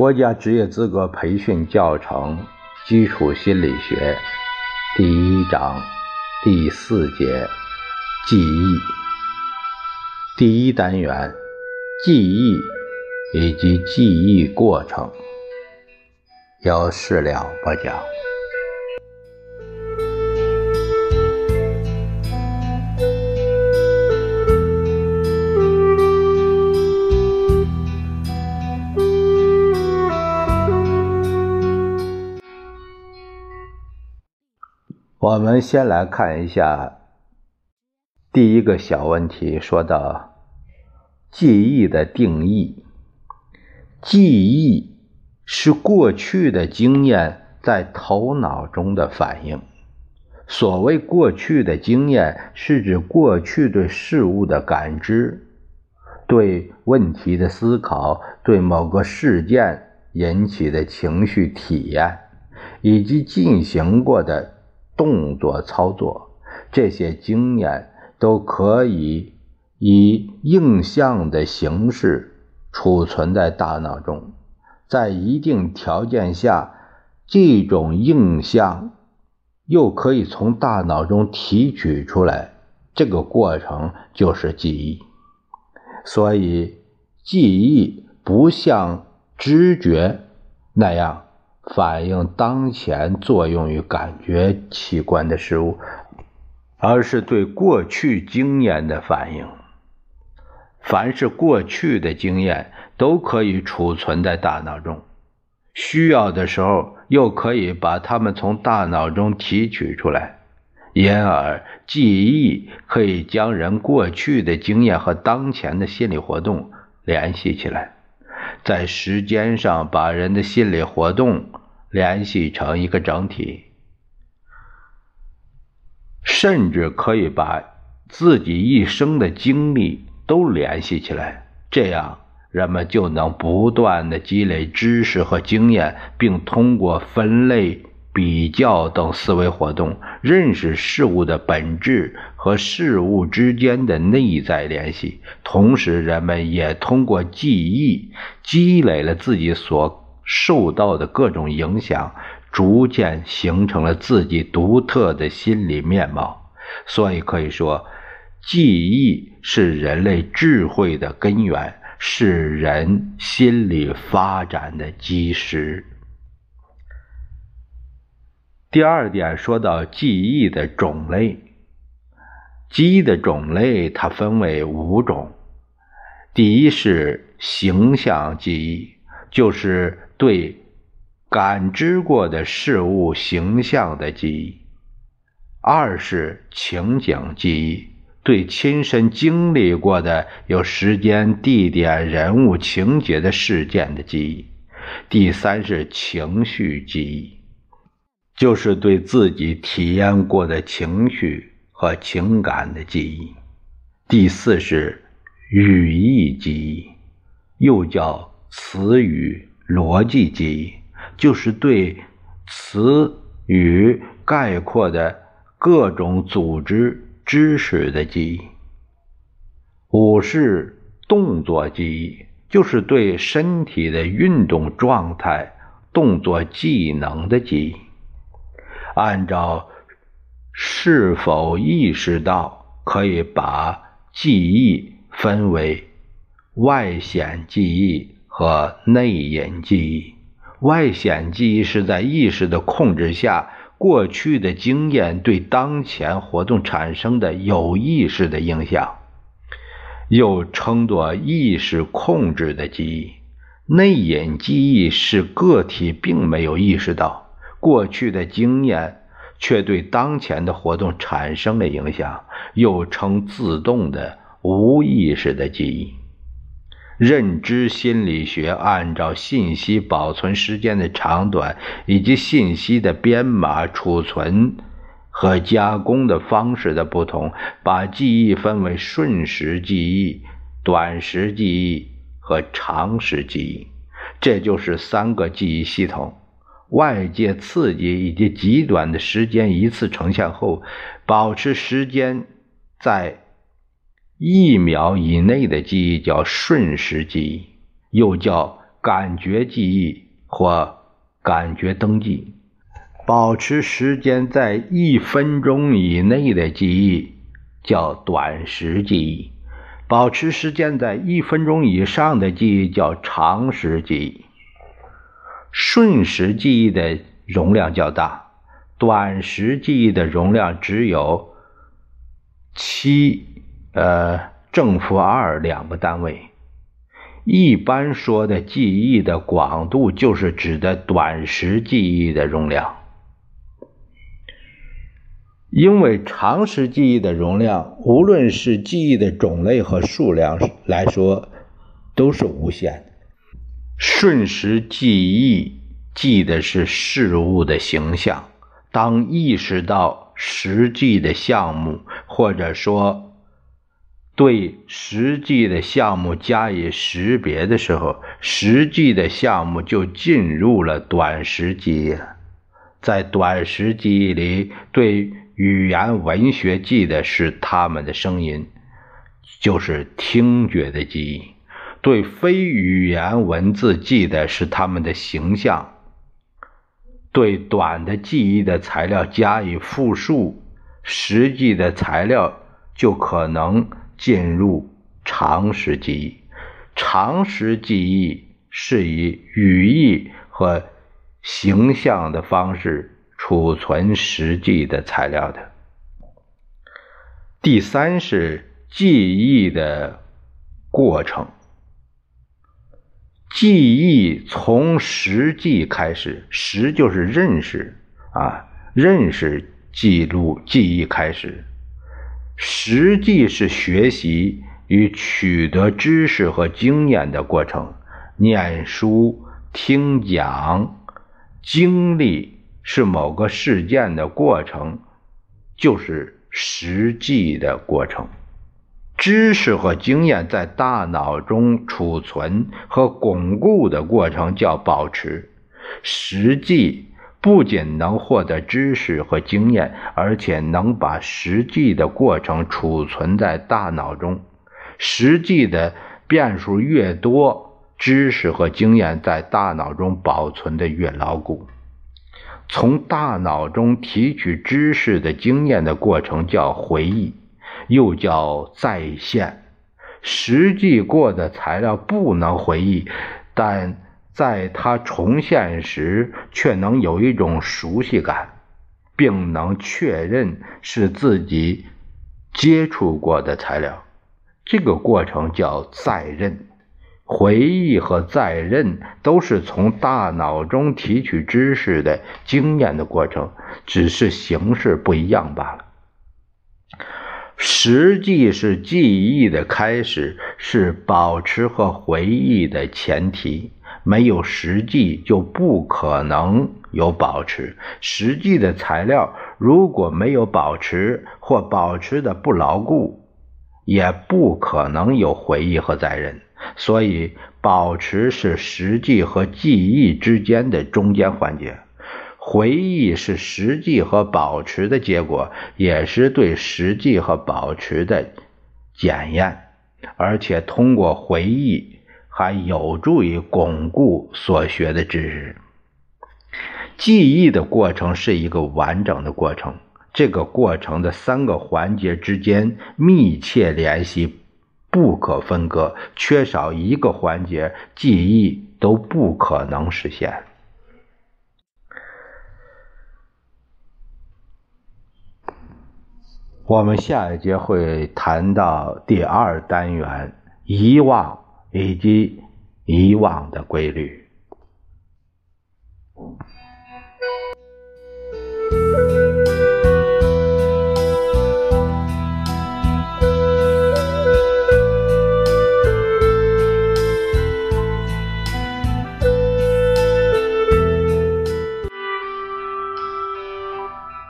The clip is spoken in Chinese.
国家职业资格培训教程基础心理学第一章第四节记忆第一单元记忆以及记忆过程由事了不讲。我们先来看一下第一个小问题，说到记忆的定义。记忆是过去的经验在头脑中的反应。所谓过去的经验，是指过去对事物的感知、对问题的思考、对某个事件引起的情绪体验，以及进行过的。动作操作，这些经验都可以以印象的形式储存在大脑中，在一定条件下，这种印象又可以从大脑中提取出来，这个过程就是记忆。所以，记忆不像知觉那样。反映当前作用于感觉器官的事物，而是对过去经验的反应。凡是过去的经验，都可以储存在大脑中，需要的时候又可以把它们从大脑中提取出来。因而，记忆可以将人过去的经验和当前的心理活动联系起来。在时间上把人的心理活动联系成一个整体，甚至可以把自己一生的经历都联系起来，这样人们就能不断的积累知识和经验，并通过分类。比较等思维活动，认识事物的本质和事物之间的内在联系。同时，人们也通过记忆积累了自己所受到的各种影响，逐渐形成了自己独特的心理面貌。所以可以说，记忆是人类智慧的根源，是人心理发展的基石。第二点说到记忆的种类，记忆的种类它分为五种。第一是形象记忆，就是对感知过的事物形象的记忆；二是情景记忆，对亲身经历过的有时间、地点、人物、情节的事件的记忆；第三是情绪记忆。就是对自己体验过的情绪和情感的记忆。第四是语义记忆，又叫词语逻辑记忆，就是对词语概括的各种组织知识的记忆。五是动作记忆，就是对身体的运动状态、动作技能的记忆。按照是否意识到，可以把记忆分为外显记忆和内隐记忆。外显记忆是在意识的控制下，过去的经验对当前活动产生的有意识的影响，又称作意识控制的记忆。内隐记忆是个体并没有意识到。过去的经验却对当前的活动产生了影响，又称自动的、无意识的记忆。认知心理学按照信息保存时间的长短以及信息的编码、储存和加工的方式的不同，把记忆分为瞬时记忆、短时记忆和长时记忆，这就是三个记忆系统。外界刺激以及极短的时间一次呈现后，保持时间在一秒以内的记忆叫瞬时记忆，又叫感觉记忆或感觉登记。保持时间在一分钟以内的记忆叫短时记忆，保持时间在一分钟以上的记忆叫长时记忆。瞬时记忆的容量较大，短时记忆的容量只有七呃正负二两个单位。一般说的记忆的广度，就是指的短时记忆的容量。因为长时记忆的容量，无论是记忆的种类和数量来说，都是无限的。瞬时记忆记的是事物的形象，当意识到实际的项目，或者说对实际的项目加以识别的时候，实际的项目就进入了短时记忆。在短时记忆里，对语言文学记的是他们的声音，就是听觉的记忆；对非语言文字记的是他们的形象。对短的记忆的材料加以复述，实际的材料就可能进入常识记忆。常识记忆是以语义和形象的方式。储存实际的材料的。第三是记忆的过程。记忆从实际开始，实就是认识啊，认识记录记忆开始。实际是学习与取得知识和经验的过程，念书、听讲、经历。是某个事件的过程，就是实际的过程。知识和经验在大脑中储存和巩固的过程叫保持。实际不仅能获得知识和经验，而且能把实际的过程储存在大脑中。实际的变数越多，知识和经验在大脑中保存的越牢固。从大脑中提取知识的经验的过程叫回忆，又叫再现。实际过的材料不能回忆，但在它重现时，却能有一种熟悉感，并能确认是自己接触过的材料。这个过程叫再认。回忆和再认都是从大脑中提取知识的经验的过程，只是形式不一样罢了。实际是记忆的开始，是保持和回忆的前提。没有实际，就不可能有保持。实际的材料如果没有保持，或保持的不牢固，也不可能有回忆和载人。所以，保持是实际和记忆之间的中间环节，回忆是实际和保持的结果，也是对实际和保持的检验，而且通过回忆还有助于巩固所学的知识。记忆的过程是一个完整的过程，这个过程的三个环节之间密切联系。不可分割，缺少一个环节，记忆都不可能实现。我们下一节会谈到第二单元遗忘以及以往的规律。